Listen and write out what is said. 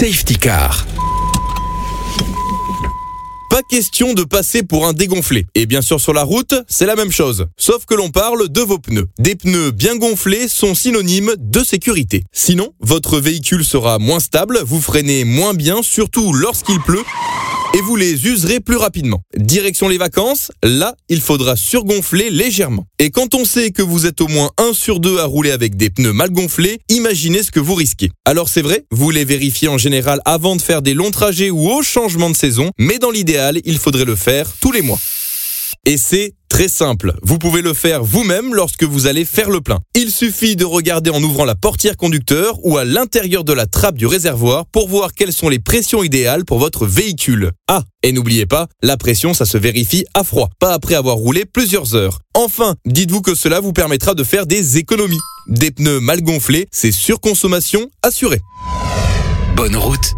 Safety Car. Pas question de passer pour un dégonflé. Et bien sûr sur la route, c'est la même chose. Sauf que l'on parle de vos pneus. Des pneus bien gonflés sont synonymes de sécurité. Sinon, votre véhicule sera moins stable, vous freinez moins bien, surtout lorsqu'il pleut et vous les userez plus rapidement. Direction les vacances, là, il faudra surgonfler légèrement. Et quand on sait que vous êtes au moins 1 sur 2 à rouler avec des pneus mal gonflés, imaginez ce que vous risquez. Alors c'est vrai, vous les vérifiez en général avant de faire des longs trajets ou au changement de saison, mais dans l'idéal, il faudrait le faire tous les mois. Et c'est très simple. Vous pouvez le faire vous-même lorsque vous allez faire le plein. Il suffit de regarder en ouvrant la portière conducteur ou à l'intérieur de la trappe du réservoir pour voir quelles sont les pressions idéales pour votre véhicule. Ah, et n'oubliez pas, la pression ça se vérifie à froid, pas après avoir roulé plusieurs heures. Enfin, dites-vous que cela vous permettra de faire des économies. Des pneus mal gonflés, c'est surconsommation assurée. Bonne route